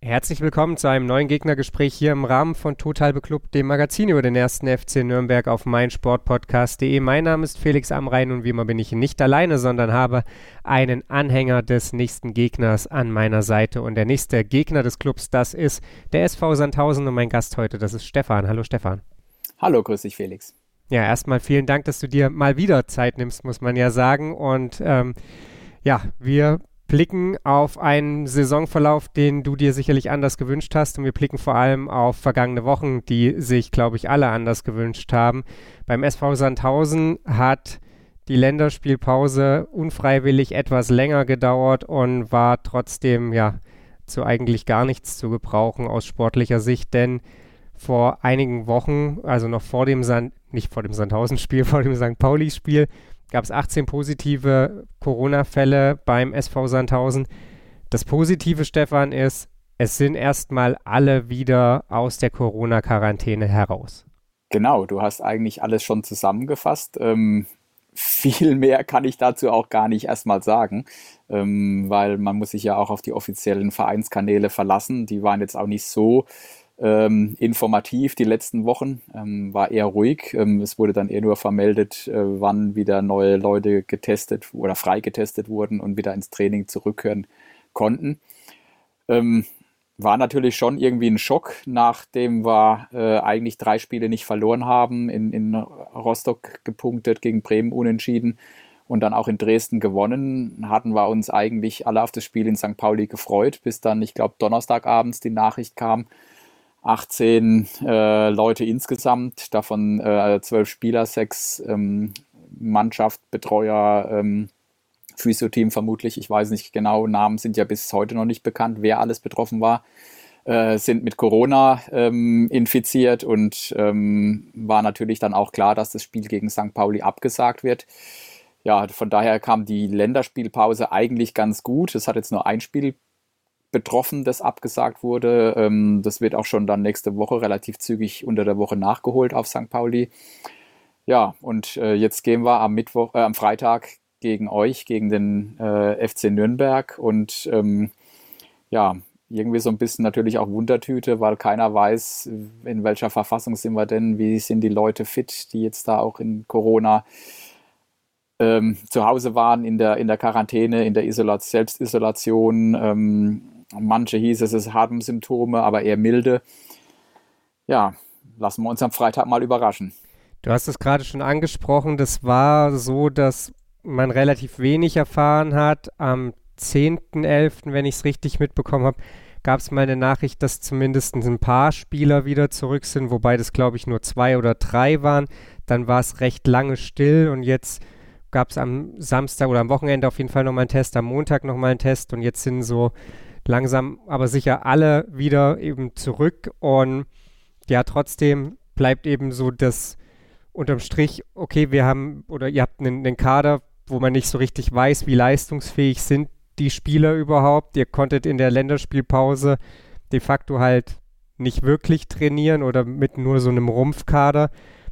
Herzlich willkommen zu einem neuen Gegnergespräch hier im Rahmen von Total Beklubbt, dem Magazin über den ersten FC Nürnberg auf meinsportpodcast.de. Mein Name ist Felix Amrein und wie immer bin ich nicht alleine, sondern habe einen Anhänger des nächsten Gegners an meiner Seite. Und der nächste Gegner des Clubs, das ist der SV Sandhausen und mein Gast heute, das ist Stefan. Hallo Stefan. Hallo, grüß dich Felix. Ja, erstmal vielen Dank, dass du dir mal wieder Zeit nimmst, muss man ja sagen. Und ähm, ja, wir blicken auf einen Saisonverlauf, den du dir sicherlich anders gewünscht hast. Und wir blicken vor allem auf vergangene Wochen, die sich, glaube ich, alle anders gewünscht haben. Beim SV Sandhausen hat die Länderspielpause unfreiwillig etwas länger gedauert und war trotzdem ja zu eigentlich gar nichts zu gebrauchen aus sportlicher Sicht, denn vor einigen Wochen, also noch vor dem Sand, nicht vor dem Sandhausen-Spiel, vor dem St. Pauli-Spiel, gab es 18 positive Corona-Fälle beim SV Sandhausen. Das Positive, Stefan, ist, es sind erstmal alle wieder aus der Corona-Quarantäne heraus. Genau, du hast eigentlich alles schon zusammengefasst. Ähm, viel mehr kann ich dazu auch gar nicht erstmal sagen, ähm, weil man muss sich ja auch auf die offiziellen Vereinskanäle verlassen. Die waren jetzt auch nicht so ähm, informativ die letzten Wochen, ähm, war eher ruhig. Ähm, es wurde dann eher nur vermeldet, äh, wann wieder neue Leute getestet oder freigetestet wurden und wieder ins Training zurückkehren konnten. Ähm, war natürlich schon irgendwie ein Schock, nachdem wir äh, eigentlich drei Spiele nicht verloren haben, in, in Rostock gepunktet, gegen Bremen unentschieden und dann auch in Dresden gewonnen, hatten wir uns eigentlich alle auf das Spiel in St. Pauli gefreut, bis dann, ich glaube, Donnerstagabends die Nachricht kam, 18 äh, Leute insgesamt, davon äh, 12 Spieler, 6 ähm, Mannschaft, Betreuer, ähm, Physio-Team vermutlich, ich weiß nicht genau, Namen sind ja bis heute noch nicht bekannt, wer alles betroffen war, äh, sind mit Corona ähm, infiziert und ähm, war natürlich dann auch klar, dass das Spiel gegen St. Pauli abgesagt wird. Ja, von daher kam die Länderspielpause eigentlich ganz gut. Es hat jetzt nur ein Spiel betroffen, das abgesagt wurde. Ähm, das wird auch schon dann nächste Woche relativ zügig unter der Woche nachgeholt auf St. Pauli. Ja, und äh, jetzt gehen wir am Mittwoch, äh, am Freitag gegen euch, gegen den äh, FC Nürnberg und ähm, ja, irgendwie so ein bisschen natürlich auch Wundertüte, weil keiner weiß, in welcher Verfassung sind wir denn, wie sind die Leute fit, die jetzt da auch in Corona ähm, zu Hause waren, in der, in der Quarantäne, in der Isolat Selbstisolation. Ähm, Manche hieß es, es haben Symptome, aber eher milde. Ja, lassen wir uns am Freitag mal überraschen. Du hast es gerade schon angesprochen, das war so, dass man relativ wenig erfahren hat. Am 10.11., wenn ich es richtig mitbekommen habe, gab es mal eine Nachricht, dass zumindest ein paar Spieler wieder zurück sind, wobei das, glaube ich, nur zwei oder drei waren. Dann war es recht lange still und jetzt gab es am Samstag oder am Wochenende auf jeden Fall nochmal einen Test, am Montag nochmal einen Test und jetzt sind so langsam aber sicher alle wieder eben zurück und ja, trotzdem bleibt eben so das unterm Strich, okay, wir haben oder ihr habt einen, einen Kader, wo man nicht so richtig weiß, wie leistungsfähig sind die Spieler überhaupt. Ihr konntet in der Länderspielpause de facto halt nicht wirklich trainieren oder mit nur so einem Rumpfkader.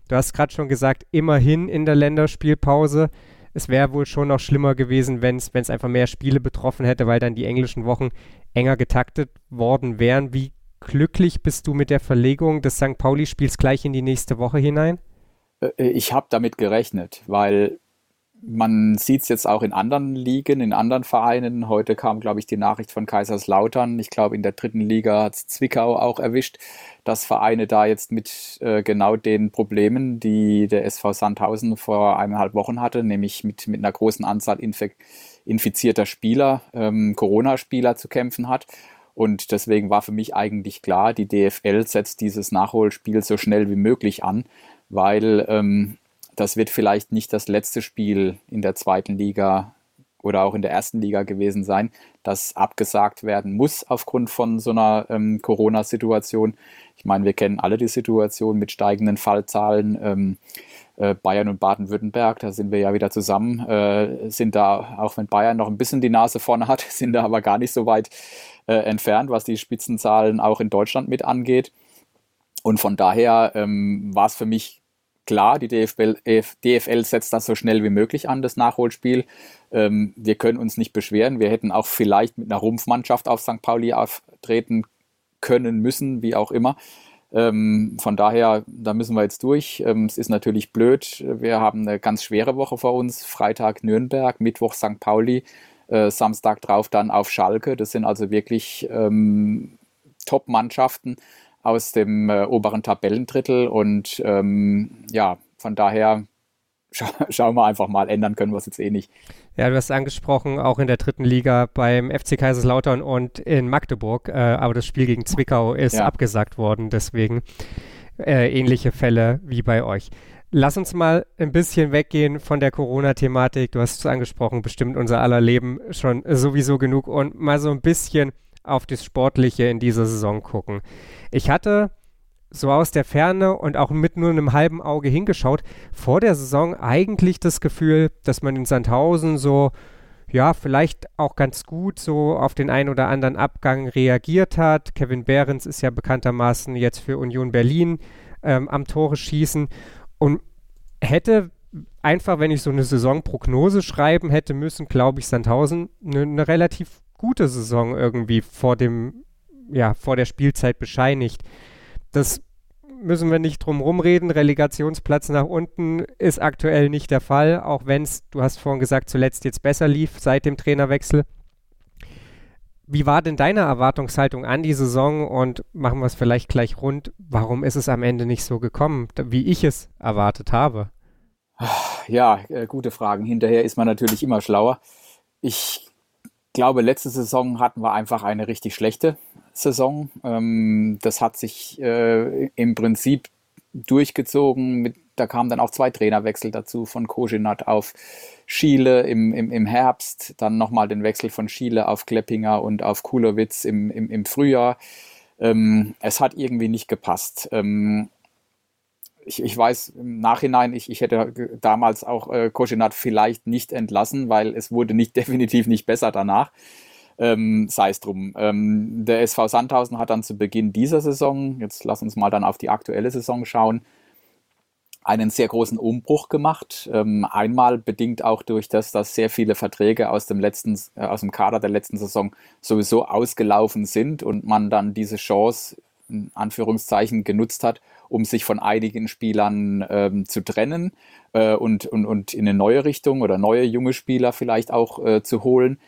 Du hast gerade schon gesagt, immerhin in der Länderspielpause es wäre wohl schon noch schlimmer gewesen, wenn es einfach mehr Spiele betroffen hätte, weil dann die englischen Wochen enger getaktet worden wären. Wie glücklich bist du mit der Verlegung des St. Pauli-Spiels gleich in die nächste Woche hinein? Äh, ich habe damit gerechnet, weil man sieht es jetzt auch in anderen Ligen, in anderen Vereinen. Heute kam, glaube ich, die Nachricht von Kaiserslautern. Ich glaube, in der dritten Liga hat es Zwickau auch erwischt, dass Vereine da jetzt mit äh, genau den Problemen, die der SV Sandhausen vor eineinhalb Wochen hatte, nämlich mit, mit einer großen Anzahl Infek infizierter Spieler, ähm, Corona-Spieler zu kämpfen hat. Und deswegen war für mich eigentlich klar, die DFL setzt dieses Nachholspiel so schnell wie möglich an, weil ähm, das wird vielleicht nicht das letzte Spiel in der zweiten Liga oder auch in der ersten Liga gewesen sein, das abgesagt werden muss aufgrund von so einer ähm, Corona-Situation. Ich meine, wir kennen alle die Situation mit steigenden Fallzahlen. Ähm, äh, Bayern und Baden-Württemberg, da sind wir ja wieder zusammen, äh, sind da, auch wenn Bayern noch ein bisschen die Nase vorne hat, sind da aber gar nicht so weit äh, entfernt, was die Spitzenzahlen auch in Deutschland mit angeht. Und von daher ähm, war es für mich klar, die DFL, DFL, setzt das so schnell wie möglich an, das Nachholspiel. Ähm, wir können uns nicht beschweren. Wir hätten auch vielleicht mit einer Rumpfmannschaft auf St. Pauli auftreten können, müssen, wie auch immer. Ähm, von daher, da müssen wir jetzt durch. Ähm, es ist natürlich blöd. Wir haben eine ganz schwere Woche vor uns. Freitag Nürnberg, Mittwoch St. Pauli, äh, Samstag drauf dann auf Schalke. Das sind also wirklich ähm, Top-Mannschaften aus dem äh, oberen Tabellendrittel. Und ähm, ja, von daher scha schauen wir einfach mal, ändern können wir es jetzt eh nicht. Ja, du hast angesprochen, auch in der dritten Liga beim FC Kaiserslautern und in Magdeburg, äh, aber das Spiel gegen Zwickau ist ja. abgesagt worden, deswegen äh, ähnliche Fälle wie bei euch. Lass uns mal ein bisschen weggehen von der Corona-Thematik. Du hast es angesprochen, bestimmt unser aller Leben schon sowieso genug und mal so ein bisschen auf das Sportliche in dieser Saison gucken. Ich hatte so aus der Ferne und auch mit nur einem halben Auge hingeschaut, vor der Saison eigentlich das Gefühl, dass man in Sandhausen so, ja, vielleicht auch ganz gut so auf den einen oder anderen Abgang reagiert hat. Kevin Behrens ist ja bekanntermaßen jetzt für Union Berlin ähm, am Tore schießen und hätte einfach, wenn ich so eine Saisonprognose schreiben hätte müssen, glaube ich, Sandhausen eine ne relativ gute Saison irgendwie vor dem, ja, vor der Spielzeit bescheinigt. Das müssen wir nicht drum rumreden. Relegationsplatz nach unten ist aktuell nicht der Fall, auch wenn es, du hast vorhin gesagt, zuletzt jetzt besser lief seit dem Trainerwechsel. Wie war denn deine Erwartungshaltung an die Saison und machen wir es vielleicht gleich rund? Warum ist es am Ende nicht so gekommen, wie ich es erwartet habe? Ja, äh, gute Fragen. Hinterher ist man natürlich immer schlauer. Ich glaube, letzte Saison hatten wir einfach eine richtig schlechte Saison. Ähm, das hat sich äh, im Prinzip durchgezogen. Mit, da kamen dann auch zwei Trainerwechsel dazu von Kogenat auf Schiele im, im, im Herbst, dann nochmal den Wechsel von Schiele auf Kleppinger und auf Kulowitz im, im, im Frühjahr. Ähm, es hat irgendwie nicht gepasst. Ähm, ich, ich weiß im Nachhinein, ich, ich hätte damals auch äh, Koschinat vielleicht nicht entlassen, weil es wurde nicht definitiv nicht besser danach. Ähm, sei es drum. Ähm, der SV Sandhausen hat dann zu Beginn dieser Saison, jetzt lass uns mal dann auf die aktuelle Saison schauen, einen sehr großen Umbruch gemacht. Ähm, einmal bedingt auch durch das, dass sehr viele Verträge aus dem letzten, äh, aus dem Kader der letzten Saison sowieso ausgelaufen sind und man dann diese Chance in Anführungszeichen genutzt hat, um sich von einigen Spielern ähm, zu trennen äh, und, und, und in eine neue Richtung oder neue junge Spieler vielleicht auch äh, zu holen.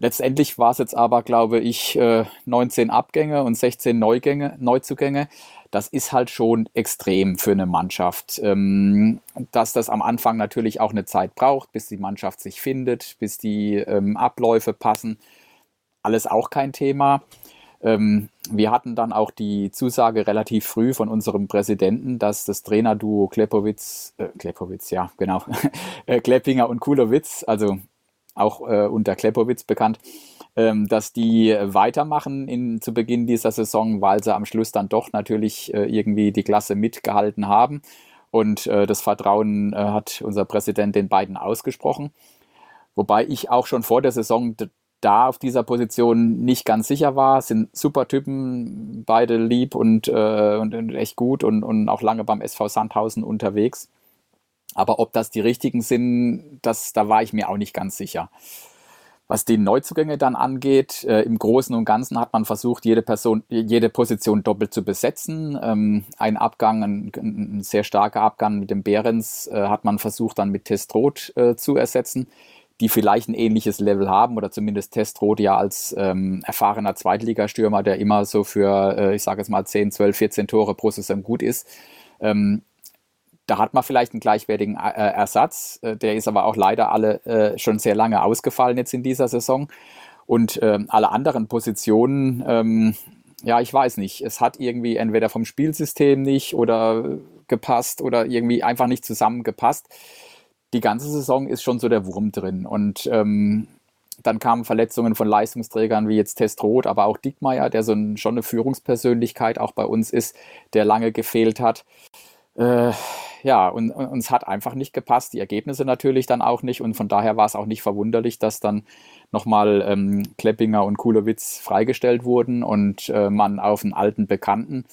Letztendlich war es jetzt aber, glaube ich, äh, 19 Abgänge und 16 Neugänge, Neuzugänge. Das ist halt schon extrem für eine Mannschaft. Ähm, dass das am Anfang natürlich auch eine Zeit braucht, bis die Mannschaft sich findet, bis die ähm, Abläufe passen. Alles auch kein Thema. Ähm, wir hatten dann auch die Zusage relativ früh von unserem Präsidenten, dass das Trainerduo Klepowitz, äh, Klepowitz, ja, genau, äh, Kleppinger und Kulowitz, also auch äh, unter Klepowitz bekannt, ähm, dass die weitermachen in, zu Beginn dieser Saison, weil sie am Schluss dann doch natürlich äh, irgendwie die Klasse mitgehalten haben. Und äh, das Vertrauen äh, hat unser Präsident den beiden ausgesprochen. Wobei ich auch schon vor der Saison da auf dieser Position nicht ganz sicher war. Sind super Typen, beide lieb und, äh, und, und, echt gut und, und auch lange beim SV Sandhausen unterwegs. Aber ob das die richtigen sind, das, da war ich mir auch nicht ganz sicher. Was die Neuzugänge dann angeht, äh, im Großen und Ganzen hat man versucht, jede Person, jede Position doppelt zu besetzen. Ähm, ein Abgang, ein, ein, sehr starker Abgang mit dem Behrens äh, hat man versucht, dann mit Testrot äh, zu ersetzen die vielleicht ein ähnliches Level haben oder zumindest Testrot ja als ähm, erfahrener Zweitligastürmer, der immer so für, äh, ich sage jetzt mal 10, 12, 14 Tore pro Saison gut ist. Ähm, da hat man vielleicht einen gleichwertigen äh, Ersatz. Äh, der ist aber auch leider alle äh, schon sehr lange ausgefallen jetzt in dieser Saison. Und ähm, alle anderen Positionen, ähm, ja, ich weiß nicht. Es hat irgendwie entweder vom Spielsystem nicht oder gepasst oder irgendwie einfach nicht zusammengepasst die ganze Saison ist schon so der Wurm drin. Und ähm, dann kamen Verletzungen von Leistungsträgern wie jetzt Testroth, aber auch Dickmeier, der so ein, schon eine Führungspersönlichkeit auch bei uns ist, der lange gefehlt hat. Äh, ja, und, und uns hat einfach nicht gepasst, die Ergebnisse natürlich dann auch nicht und von daher war es auch nicht verwunderlich, dass dann nochmal ähm, Kleppinger und Kulowitz freigestellt wurden und äh, man auf einen alten Bekannten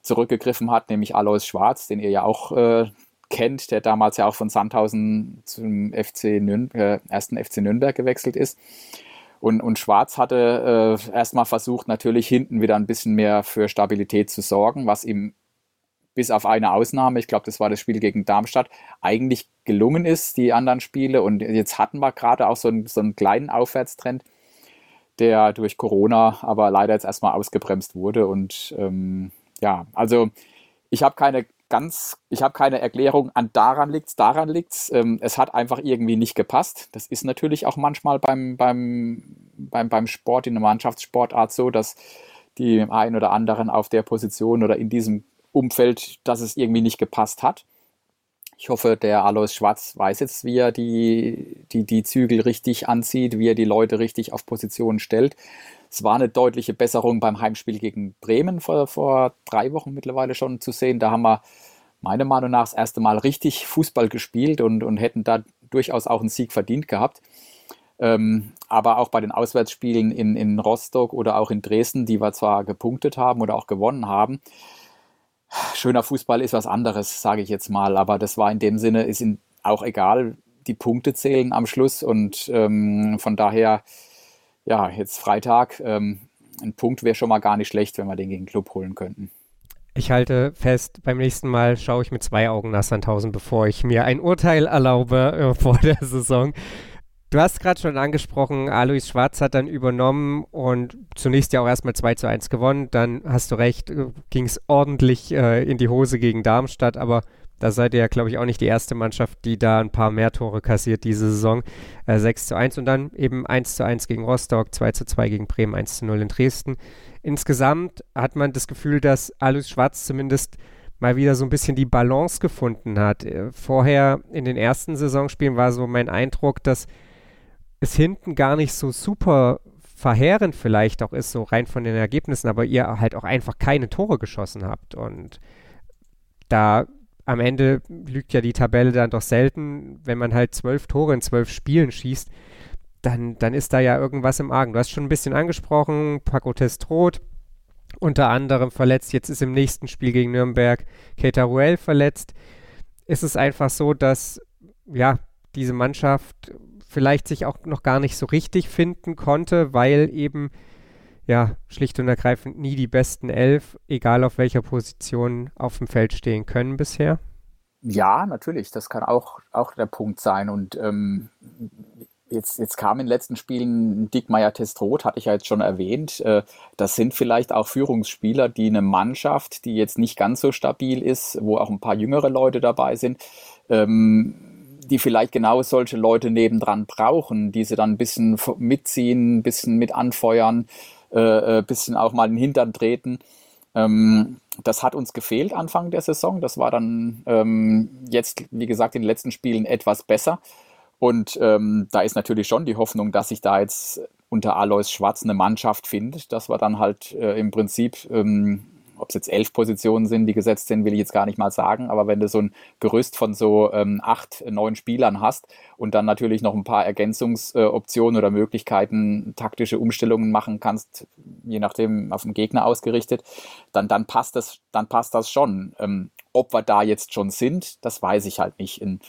zurückgegriffen hat, nämlich Alois Schwarz, den ihr ja auch äh, kennt, der damals ja auch von Sandhausen zum FC äh, ersten FC Nürnberg gewechselt ist. Und, und Schwarz hatte äh, erstmal versucht, natürlich hinten wieder ein bisschen mehr für Stabilität zu sorgen, was ihm bis auf eine Ausnahme, ich glaube, das war das Spiel gegen Darmstadt, eigentlich gelungen ist, die anderen Spiele. Und jetzt hatten wir gerade auch so einen, so einen kleinen Aufwärtstrend, der durch Corona aber leider jetzt erstmal ausgebremst wurde. Und ähm, ja, also ich habe keine ganz, ich habe keine Erklärung an daran liegt's, daran liegt's. Ähm, es hat einfach irgendwie nicht gepasst. Das ist natürlich auch manchmal beim, beim, beim, beim Sport, in der Mannschaftssportart so, dass die ein oder anderen auf der Position oder in diesem Umfeld, dass es irgendwie nicht gepasst hat. Ich hoffe, der Alois Schwarz weiß jetzt, wie er die, die, die Zügel richtig anzieht, wie er die Leute richtig auf Positionen stellt. Es war eine deutliche Besserung beim Heimspiel gegen Bremen vor, vor drei Wochen mittlerweile schon zu sehen. Da haben wir meiner Meinung nach das erste Mal richtig Fußball gespielt und, und hätten da durchaus auch einen Sieg verdient gehabt. Ähm, aber auch bei den Auswärtsspielen in, in Rostock oder auch in Dresden, die wir zwar gepunktet haben oder auch gewonnen haben, schöner Fußball ist was anderes, sage ich jetzt mal. Aber das war in dem Sinne, ist in, auch egal. Die Punkte zählen am Schluss und ähm, von daher, ja, jetzt Freitag, ähm, ein Punkt wäre schon mal gar nicht schlecht, wenn wir den gegen den Club holen könnten. Ich halte fest, beim nächsten Mal schaue ich mit zwei Augen nach Sandhausen, bevor ich mir ein Urteil erlaube äh, vor der Saison. Du hast gerade schon angesprochen, Alois Schwarz hat dann übernommen und zunächst ja auch erstmal 2 zu 1 gewonnen. Dann hast du recht, äh, ging es ordentlich äh, in die Hose gegen Darmstadt, aber da seid ihr ja, glaube ich, auch nicht die erste Mannschaft, die da ein paar mehr Tore kassiert diese Saison. Äh, 6 zu 1 und dann eben 1 zu 1 gegen Rostock, 2 zu 2 gegen Bremen, 1 zu 0 in Dresden. Insgesamt hat man das Gefühl, dass Alois Schwarz zumindest mal wieder so ein bisschen die Balance gefunden hat. Äh, vorher in den ersten Saisonspielen war so mein Eindruck, dass es hinten gar nicht so super verheerend vielleicht auch ist, so rein von den Ergebnissen, aber ihr halt auch einfach keine Tore geschossen habt. Und da am Ende lügt ja die Tabelle dann doch selten, wenn man halt zwölf Tore in zwölf Spielen schießt, dann, dann ist da ja irgendwas im Argen. Du hast schon ein bisschen angesprochen, Paco Testrot unter anderem verletzt, jetzt ist im nächsten Spiel gegen Nürnberg Keita Ruel verletzt. Ist es einfach so, dass ja, diese Mannschaft vielleicht sich auch noch gar nicht so richtig finden konnte, weil eben ja schlicht und ergreifend nie die besten elf, egal auf welcher Position auf dem Feld stehen können bisher? Ja, natürlich, das kann auch, auch der Punkt sein. Und ähm, jetzt, jetzt kam in den letzten Spielen Dickmeier Testrot, hatte ich ja jetzt schon erwähnt. Äh, das sind vielleicht auch Führungsspieler, die eine Mannschaft, die jetzt nicht ganz so stabil ist, wo auch ein paar jüngere Leute dabei sind, ähm, die vielleicht genau solche Leute nebendran brauchen, die sie dann ein bisschen mitziehen, ein bisschen mit anfeuern, äh, ein äh, bisschen auch mal den Hintern treten. Ähm, das hat uns gefehlt Anfang der Saison. Das war dann ähm, jetzt, wie gesagt, in den letzten Spielen etwas besser. Und ähm, da ist natürlich schon die Hoffnung, dass sich da jetzt unter Alois Schwarz eine Mannschaft findet, dass wir dann halt äh, im Prinzip ähm, ob es jetzt elf Positionen sind, die gesetzt sind, will ich jetzt gar nicht mal sagen. Aber wenn du so ein Gerüst von so ähm, acht, neun Spielern hast und dann natürlich noch ein paar Ergänzungsoptionen äh, oder Möglichkeiten, taktische Umstellungen machen kannst, je nachdem auf den Gegner ausgerichtet, dann, dann passt das, dann passt das schon. Ähm, ob wir da jetzt schon sind, das weiß ich halt nicht. In,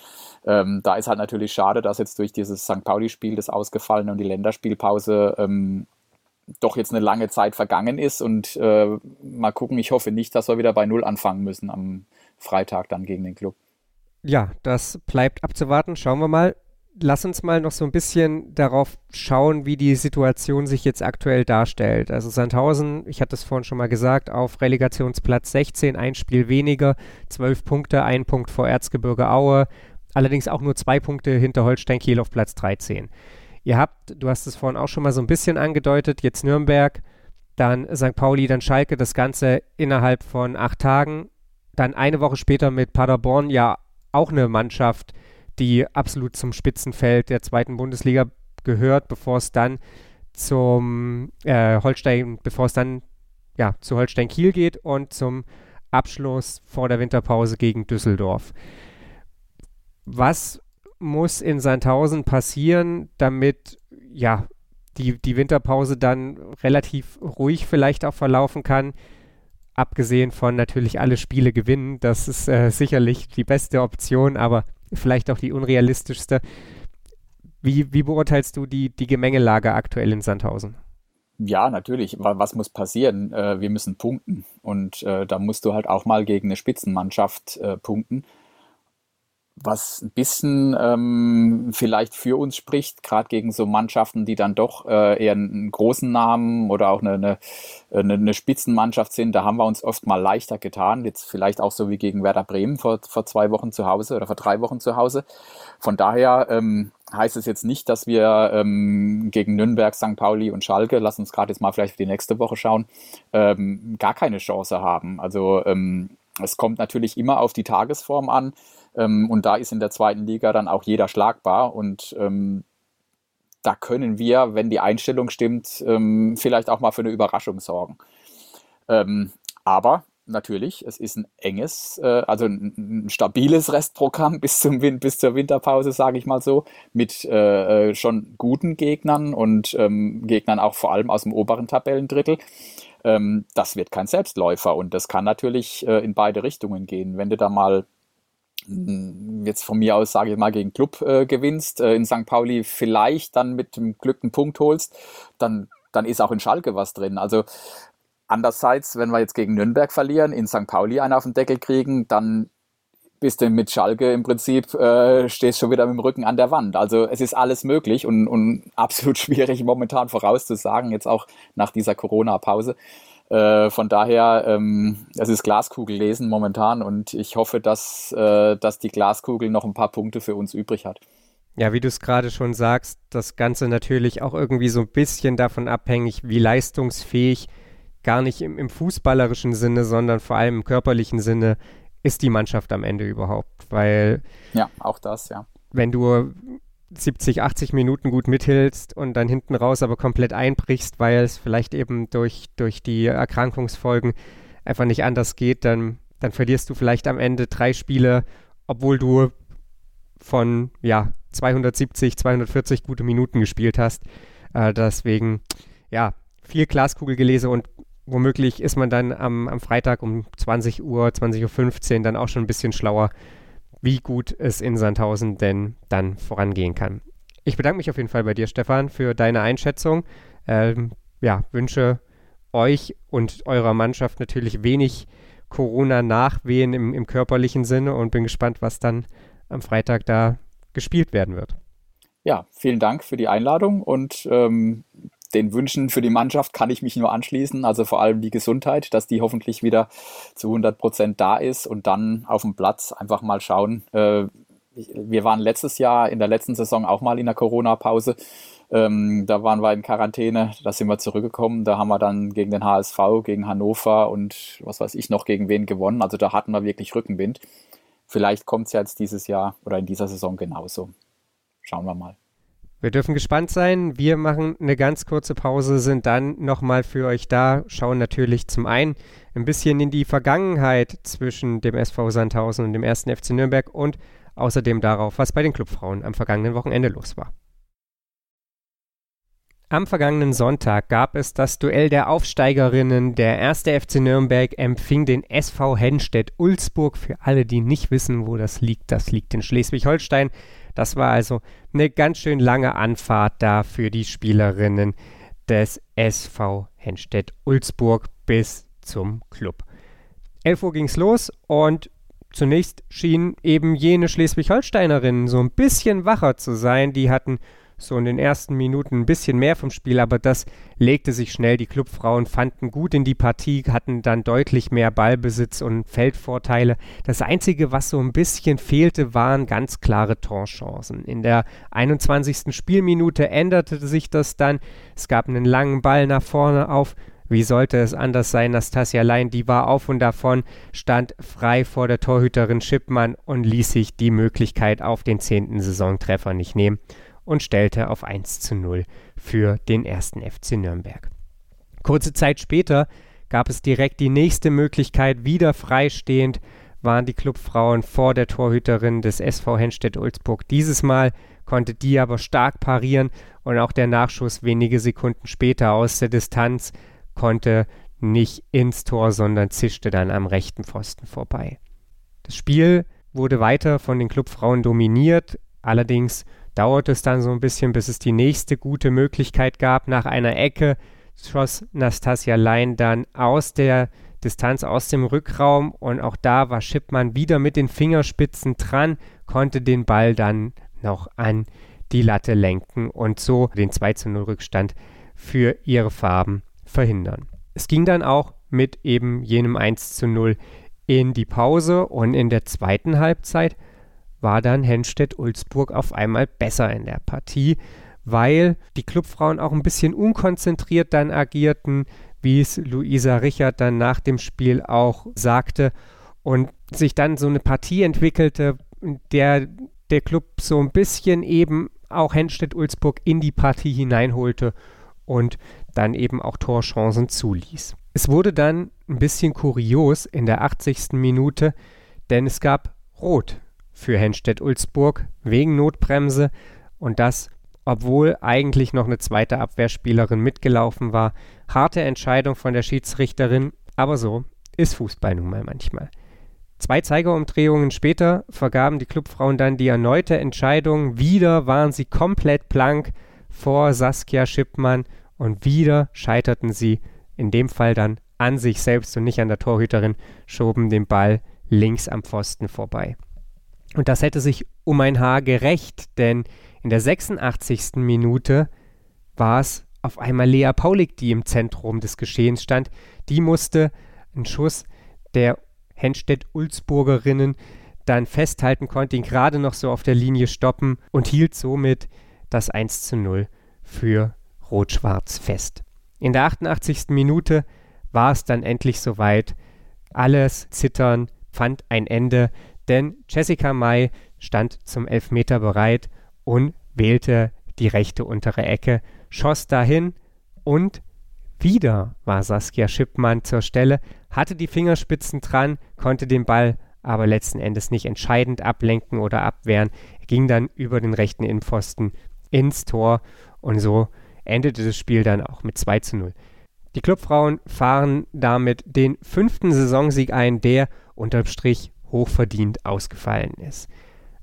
ähm, da ist halt natürlich schade, dass jetzt durch dieses St. Pauli-Spiel, das ausgefallen und die Länderspielpause ähm, doch jetzt eine lange Zeit vergangen ist und äh, mal gucken, ich hoffe nicht, dass wir wieder bei Null anfangen müssen am Freitag dann gegen den Club. Ja, das bleibt abzuwarten. Schauen wir mal. Lass uns mal noch so ein bisschen darauf schauen, wie die Situation sich jetzt aktuell darstellt. Also Sandhausen, ich hatte es vorhin schon mal gesagt, auf Relegationsplatz 16, ein Spiel weniger, zwölf Punkte, ein Punkt vor Erzgebirge Aue, allerdings auch nur zwei Punkte hinter Holstein Kiel auf Platz 13. Ihr habt, du hast es vorhin auch schon mal so ein bisschen angedeutet, jetzt Nürnberg, dann St. Pauli, dann Schalke, das Ganze innerhalb von acht Tagen. Dann eine Woche später mit Paderborn ja auch eine Mannschaft, die absolut zum Spitzenfeld der zweiten Bundesliga gehört, bevor es dann zum äh, Holstein, bevor es dann ja zu Holstein Kiel geht und zum Abschluss vor der Winterpause gegen Düsseldorf. Was muss in Sandhausen passieren, damit ja die, die Winterpause dann relativ ruhig vielleicht auch verlaufen kann? Abgesehen von natürlich alle Spiele gewinnen, das ist äh, sicherlich die beste Option, aber vielleicht auch die unrealistischste. Wie, wie beurteilst du die, die Gemengelage aktuell in Sandhausen? Ja, natürlich. Was muss passieren? Äh, wir müssen punkten. Und äh, da musst du halt auch mal gegen eine Spitzenmannschaft äh, punkten was ein bisschen ähm, vielleicht für uns spricht, gerade gegen so Mannschaften, die dann doch äh, eher einen großen Namen oder auch eine, eine, eine, eine Spitzenmannschaft sind. Da haben wir uns oft mal leichter getan. Jetzt vielleicht auch so wie gegen Werder Bremen vor, vor zwei Wochen zu Hause oder vor drei Wochen zu Hause. Von daher ähm, heißt es jetzt nicht, dass wir ähm, gegen Nürnberg, St. Pauli und Schalke, lass uns gerade jetzt mal vielleicht für die nächste Woche schauen, ähm, gar keine Chance haben. Also ähm, es kommt natürlich immer auf die Tagesform an. Ähm, und da ist in der zweiten Liga dann auch jeder schlagbar. Und ähm, da können wir, wenn die Einstellung stimmt, ähm, vielleicht auch mal für eine Überraschung sorgen. Ähm, aber natürlich, es ist ein enges, äh, also ein, ein, stabiles Restprogramm bis, zum Win bis zur Winterpause, sage ich mal so, mit äh, äh, schon guten Gegnern und ähm, Gegnern auch vor allem aus dem oberen Tabellendrittel. Ähm, das wird kein Selbstläufer und das kann natürlich äh, in beide Richtungen gehen. Wenn du da mal jetzt von mir aus, sage ich mal, gegen Club äh, gewinnst, äh, in St. Pauli vielleicht dann mit dem Glück einen Punkt holst, dann, dann ist auch in Schalke was drin. Also andererseits, wenn wir jetzt gegen Nürnberg verlieren, in St. Pauli einen auf den Deckel kriegen, dann bist du mit Schalke im Prinzip, äh, stehst schon wieder mit dem Rücken an der Wand. Also es ist alles möglich und, und absolut schwierig momentan vorauszusagen, jetzt auch nach dieser Corona-Pause. Äh, von daher, ähm, es ist Glaskugel lesen momentan und ich hoffe, dass, äh, dass die Glaskugel noch ein paar Punkte für uns übrig hat. Ja, wie du es gerade schon sagst, das Ganze natürlich auch irgendwie so ein bisschen davon abhängig, wie leistungsfähig, gar nicht im, im fußballerischen Sinne, sondern vor allem im körperlichen Sinne ist die Mannschaft am Ende überhaupt. Weil. Ja, auch das, ja. Wenn du 70, 80 Minuten gut mithilfst und dann hinten raus aber komplett einbrichst, weil es vielleicht eben durch, durch die Erkrankungsfolgen einfach nicht anders geht, dann, dann verlierst du vielleicht am Ende drei Spiele, obwohl du von ja, 270, 240 gute Minuten gespielt hast. Äh, deswegen, ja, viel Glaskugelgelese und womöglich ist man dann am, am Freitag um 20 Uhr, 20.15 Uhr dann auch schon ein bisschen schlauer, wie gut es in Sandhausen denn dann vorangehen kann. Ich bedanke mich auf jeden Fall bei dir, Stefan, für deine Einschätzung. Ähm, ja, wünsche euch und eurer Mannschaft natürlich wenig Corona-Nachwehen im, im körperlichen Sinne und bin gespannt, was dann am Freitag da gespielt werden wird. Ja, vielen Dank für die Einladung und ähm, den Wünschen für die Mannschaft kann ich mich nur anschließen. Also vor allem die Gesundheit, dass die hoffentlich wieder zu 100 Prozent da ist und dann auf dem Platz einfach mal schauen. Äh, wir waren letztes Jahr in der letzten Saison auch mal in der Corona-Pause. Ähm, da waren wir in Quarantäne, da sind wir zurückgekommen. Da haben wir dann gegen den HSV, gegen Hannover und was weiß ich noch gegen wen gewonnen. Also da hatten wir wirklich Rückenwind. Vielleicht kommt es ja jetzt dieses Jahr oder in dieser Saison genauso. Schauen wir mal. Wir dürfen gespannt sein. Wir machen eine ganz kurze Pause, sind dann nochmal für euch da, schauen natürlich zum einen ein bisschen in die Vergangenheit zwischen dem SV Sandhausen und dem ersten FC Nürnberg und außerdem darauf, was bei den Clubfrauen am vergangenen Wochenende los war. Am vergangenen Sonntag gab es das Duell der Aufsteigerinnen. Der erste FC Nürnberg empfing den SV Hennstedt-Ulzburg. Für alle, die nicht wissen, wo das liegt, das liegt in Schleswig-Holstein. Das war also eine ganz schön lange Anfahrt da für die Spielerinnen des SV Hennstedt-Ulzburg bis zum Club. 11 Uhr ging es los und zunächst schienen eben jene Schleswig-Holsteinerinnen so ein bisschen wacher zu sein. Die hatten so in den ersten Minuten ein bisschen mehr vom Spiel, aber das legte sich schnell. Die Clubfrauen fanden gut in die Partie, hatten dann deutlich mehr Ballbesitz und Feldvorteile. Das Einzige, was so ein bisschen fehlte, waren ganz klare Torchancen. In der 21. Spielminute änderte sich das dann. Es gab einen langen Ball nach vorne auf wie sollte es anders sein? Nastasia Lein, die war auf und davon, stand frei vor der Torhüterin Schippmann und ließ sich die Möglichkeit auf den zehnten Saisontreffer nicht nehmen und stellte auf 1 zu 0 für den ersten FC Nürnberg. Kurze Zeit später gab es direkt die nächste Möglichkeit, wieder freistehend waren die Clubfrauen vor der Torhüterin des SV Henstedt-Ulzburg. Dieses Mal konnte die aber stark parieren und auch der Nachschuss wenige Sekunden später aus der Distanz konnte nicht ins Tor, sondern zischte dann am rechten Pfosten vorbei. Das Spiel wurde weiter von den Clubfrauen dominiert, allerdings dauerte es dann so ein bisschen, bis es die nächste gute Möglichkeit gab. Nach einer Ecke schoss Nastasia Lein dann aus der Distanz aus dem Rückraum und auch da war Schippmann wieder mit den Fingerspitzen dran, konnte den Ball dann noch an die Latte lenken und so den 2 zu 0 Rückstand für ihre Farben verhindern. Es ging dann auch mit eben jenem 1 zu 0 in die Pause und in der zweiten Halbzeit war dann Henstedt-Ulzburg auf einmal besser in der Partie, weil die Clubfrauen auch ein bisschen unkonzentriert dann agierten, wie es Luisa Richard dann nach dem Spiel auch sagte und sich dann so eine Partie entwickelte, der der Club so ein bisschen eben auch Henstedt-Ulzburg in die Partie hineinholte und dann eben auch Torchancen zuließ. Es wurde dann ein bisschen kurios in der 80. Minute, denn es gab Rot für Henstedt-Ulzburg wegen Notbremse und das, obwohl eigentlich noch eine zweite Abwehrspielerin mitgelaufen war. Harte Entscheidung von der Schiedsrichterin, aber so ist Fußball nun mal manchmal. Zwei Zeigerumdrehungen später vergaben die Clubfrauen dann die erneute Entscheidung. Wieder waren sie komplett blank vor Saskia Schippmann und wieder scheiterten sie in dem Fall dann an sich selbst und nicht an der Torhüterin, schoben den Ball links am Pfosten vorbei. Und das hätte sich um ein Haar gerecht, denn in der 86. Minute war es auf einmal Lea Paulik, die im Zentrum des Geschehens stand. Die musste einen Schuss der Henstedt-Ulzburgerinnen dann festhalten, konnte ihn gerade noch so auf der Linie stoppen und hielt somit das 1 zu 0 für Rot-Schwarz fest. In der 88. Minute war es dann endlich soweit. Alles Zittern fand ein Ende, denn Jessica May stand zum Elfmeter bereit und wählte die rechte untere Ecke, schoss dahin und wieder war Saskia Schippmann zur Stelle, hatte die Fingerspitzen dran, konnte den Ball aber letzten Endes nicht entscheidend ablenken oder abwehren. Ging dann über den rechten Innenpfosten ins Tor und so endete das Spiel dann auch mit 2 zu 0. Die Clubfrauen fahren damit den fünften Saisonsieg ein, der unterm Strich hochverdient ausgefallen ist.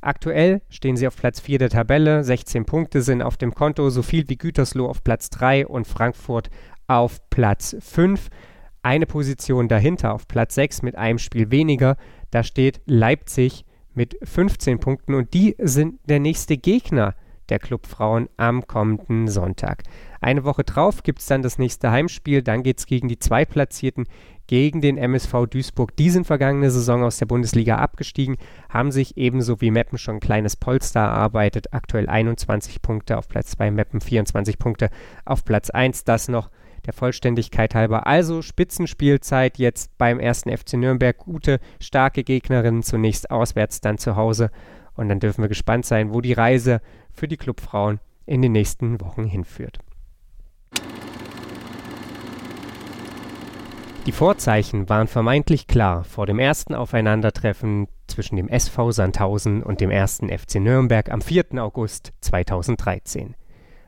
Aktuell stehen sie auf Platz 4 der Tabelle, 16 Punkte sind auf dem Konto, so viel wie Gütersloh auf Platz 3 und Frankfurt auf Platz 5. Eine Position dahinter auf Platz 6 mit einem Spiel weniger, da steht Leipzig mit 15 Punkten und die sind der nächste Gegner der Clubfrauen am kommenden Sonntag. Eine Woche drauf gibt es dann das nächste Heimspiel, dann geht es gegen die Zweitplatzierten, gegen den MSV Duisburg. Die sind vergangene Saison aus der Bundesliga abgestiegen, haben sich ebenso wie Meppen schon ein kleines Polster erarbeitet. Aktuell 21 Punkte auf Platz 2, Meppen 24 Punkte auf Platz 1. Das noch der Vollständigkeit halber. Also Spitzenspielzeit jetzt beim ersten FC Nürnberg. Gute, starke Gegnerinnen zunächst auswärts, dann zu Hause. Und dann dürfen wir gespannt sein, wo die Reise für die Clubfrauen in den nächsten Wochen hinführt. Die Vorzeichen waren vermeintlich klar vor dem ersten Aufeinandertreffen zwischen dem SV Sandhausen und dem ersten FC Nürnberg am 4. August 2013.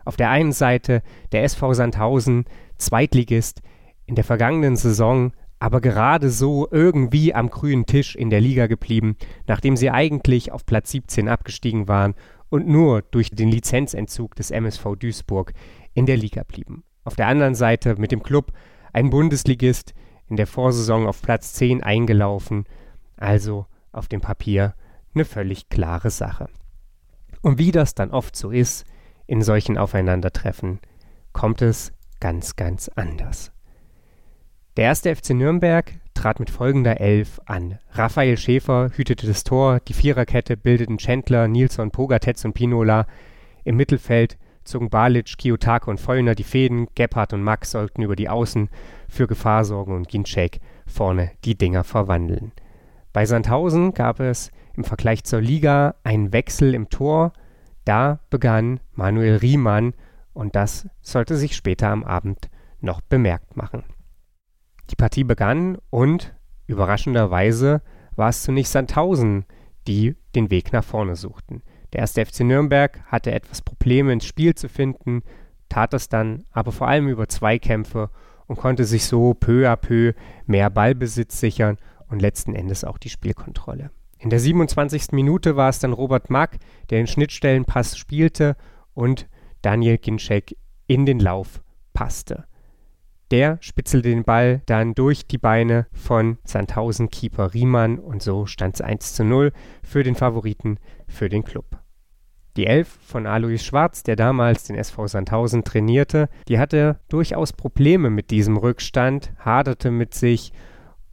Auf der einen Seite der SV Sandhausen, Zweitligist, in der vergangenen Saison aber gerade so irgendwie am grünen Tisch in der Liga geblieben, nachdem sie eigentlich auf Platz 17 abgestiegen waren und nur durch den Lizenzentzug des MSV Duisburg in der Liga blieben. Auf der anderen Seite mit dem Club ein Bundesligist in der Vorsaison auf Platz 10 eingelaufen, also auf dem Papier eine völlig klare Sache. Und wie das dann oft so ist, in solchen Aufeinandertreffen, kommt es ganz, ganz anders. Der erste FC Nürnberg trat mit folgender Elf an. Raphael Schäfer hütete das Tor, die Viererkette bildeten Chandler, Nilsson, Pogatetz und Pinola. Im Mittelfeld zogen Balic, Kiyotake und Vollner die Fäden, Gebhardt und Max sollten über die Außen für Gefahr sorgen und Ginczek vorne die Dinger verwandeln. Bei Sandhausen gab es im Vergleich zur Liga einen Wechsel im Tor. Da begann Manuel Riemann und das sollte sich später am Abend noch bemerkt machen. Die Partie begann und überraschenderweise war es zunächst Sandhausen, die den Weg nach vorne suchten. Der erste FC Nürnberg hatte etwas Probleme ins Spiel zu finden, tat es dann aber vor allem über Zweikämpfe und konnte sich so peu à peu mehr Ballbesitz sichern und letzten Endes auch die Spielkontrolle. In der 27. Minute war es dann Robert Mack, der den Schnittstellenpass spielte und Daniel Ginczek in den Lauf passte. Der spitzelte den Ball dann durch die Beine von Sandhausen-Keeper Riemann und so stand es 1 zu 0 für den Favoriten für den Club. Die Elf von Alois Schwarz, der damals den SV Sandhausen trainierte, die hatte durchaus Probleme mit diesem Rückstand, haderte mit sich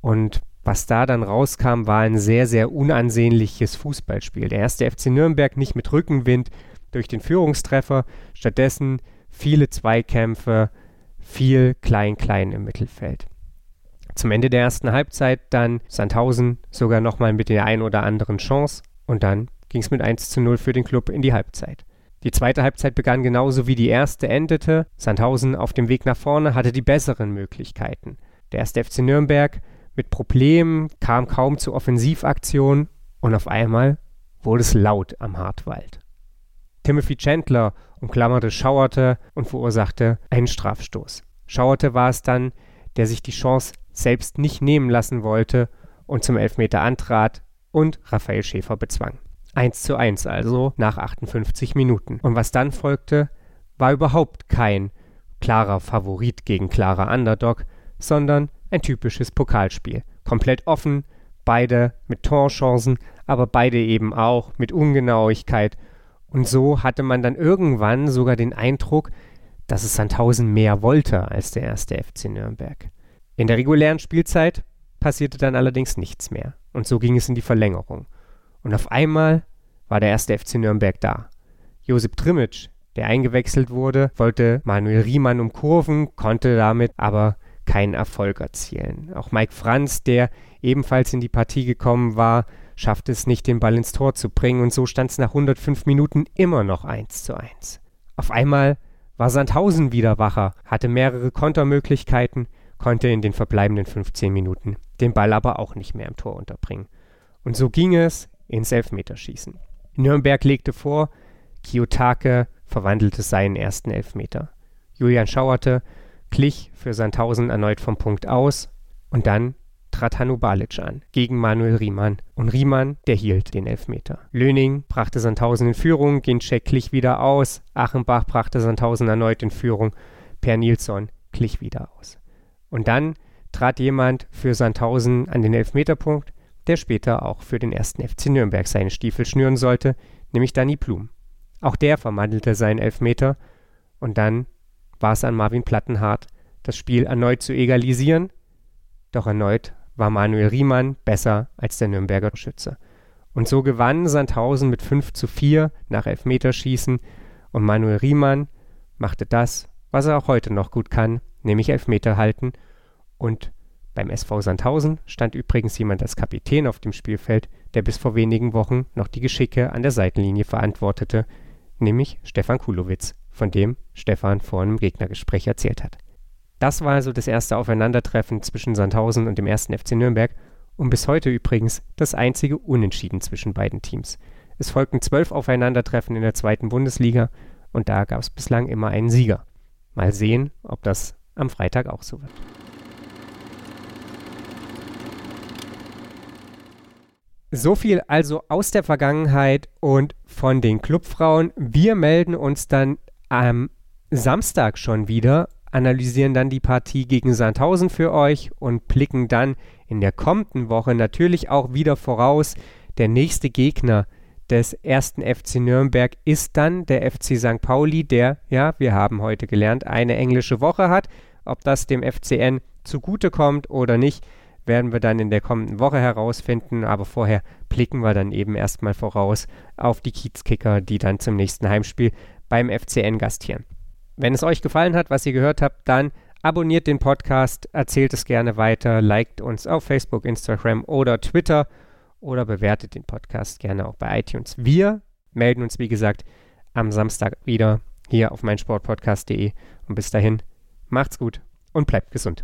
und was da dann rauskam, war ein sehr, sehr unansehnliches Fußballspiel. Der erste FC Nürnberg nicht mit Rückenwind durch den Führungstreffer, stattdessen viele Zweikämpfe, viel Klein-Klein im Mittelfeld. Zum Ende der ersten Halbzeit dann Sandhausen sogar nochmal mit der ein oder anderen Chance und dann ging es mit 1 zu 0 für den Club in die Halbzeit. Die zweite Halbzeit begann genauso wie die erste endete. Sandhausen auf dem Weg nach vorne hatte die besseren Möglichkeiten. Der erste FC Nürnberg mit Problemen kam kaum zu Offensivaktionen und auf einmal wurde es laut am Hartwald. Timothy Chandler umklammerte Schauerte und verursachte einen Strafstoß. Schauerte war es dann, der sich die Chance selbst nicht nehmen lassen wollte und zum Elfmeter antrat und Raphael Schäfer bezwang. 1 zu 1 also nach 58 Minuten. Und was dann folgte, war überhaupt kein klarer Favorit gegen klarer Underdog, sondern ein typisches Pokalspiel. Komplett offen, beide mit Torchancen, aber beide eben auch mit Ungenauigkeit. Und so hatte man dann irgendwann sogar den Eindruck, dass es Sandhausen mehr wollte als der erste FC Nürnberg. In der regulären Spielzeit passierte dann allerdings nichts mehr. Und so ging es in die Verlängerung. Und auf einmal war der erste FC Nürnberg da. Josip Trimic, der eingewechselt wurde, wollte Manuel Riemann umkurven, konnte damit aber keinen Erfolg erzielen. Auch Mike Franz, der ebenfalls in die Partie gekommen war, schaffte es nicht, den Ball ins Tor zu bringen und so stand es nach 105 Minuten immer noch 1 zu 1. Auf einmal war Sandhausen wieder wacher, hatte mehrere Kontermöglichkeiten, konnte in den verbleibenden 15 Minuten den Ball aber auch nicht mehr im Tor unterbringen. Und so ging es ins Elfmeterschießen. Nürnberg legte vor, Kiyotake verwandelte seinen ersten Elfmeter. Julian Schauerte glich für Sandhausen erneut vom Punkt aus und dann trat Hanno Balic an gegen Manuel Riemann und Riemann, der hielt den Elfmeter. Löning brachte Sandhausen in Führung, Ginczek glich wieder aus, Achenbach brachte Sandhausen erneut in Führung, Per Nilsson glich wieder aus. Und dann trat jemand für Sandhausen an den Elfmeterpunkt, der später auch für den ersten FC Nürnberg seine Stiefel schnüren sollte, nämlich Danny Blum. Auch der verwandelte seinen Elfmeter und dann war es an Marvin Plattenhardt, das Spiel erneut zu egalisieren, doch erneut war Manuel Riemann besser als der Nürnberger Schütze. Und so gewann Sandhausen mit 5 zu 4 nach Elfmeterschießen und Manuel Riemann machte das, was er auch heute noch gut kann, nämlich Elfmeter halten und beim SV Sandhausen stand übrigens jemand als Kapitän auf dem Spielfeld, der bis vor wenigen Wochen noch die Geschicke an der Seitenlinie verantwortete, nämlich Stefan Kulowitz, von dem Stefan vor einem Gegnergespräch erzählt hat. Das war also das erste Aufeinandertreffen zwischen Sandhausen und dem ersten FC Nürnberg und bis heute übrigens das einzige Unentschieden zwischen beiden Teams. Es folgten zwölf Aufeinandertreffen in der zweiten Bundesliga und da gab es bislang immer einen Sieger. Mal sehen, ob das am Freitag auch so wird. So viel also aus der Vergangenheit und von den Clubfrauen. Wir melden uns dann am Samstag schon wieder, analysieren dann die Partie gegen Sandhausen für euch und blicken dann in der kommenden Woche natürlich auch wieder voraus. Der nächste Gegner des ersten FC Nürnberg ist dann der FC St. Pauli, der, ja, wir haben heute gelernt, eine englische Woche hat. Ob das dem FCN zugutekommt oder nicht, werden wir dann in der kommenden Woche herausfinden. Aber vorher blicken wir dann eben erstmal voraus auf die Kiezkicker, die dann zum nächsten Heimspiel beim FCN gastieren. Wenn es euch gefallen hat, was ihr gehört habt, dann abonniert den Podcast, erzählt es gerne weiter, liked uns auf Facebook, Instagram oder Twitter oder bewertet den Podcast gerne auch bei iTunes. Wir melden uns, wie gesagt, am Samstag wieder hier auf meinsportpodcast.de und bis dahin macht's gut und bleibt gesund.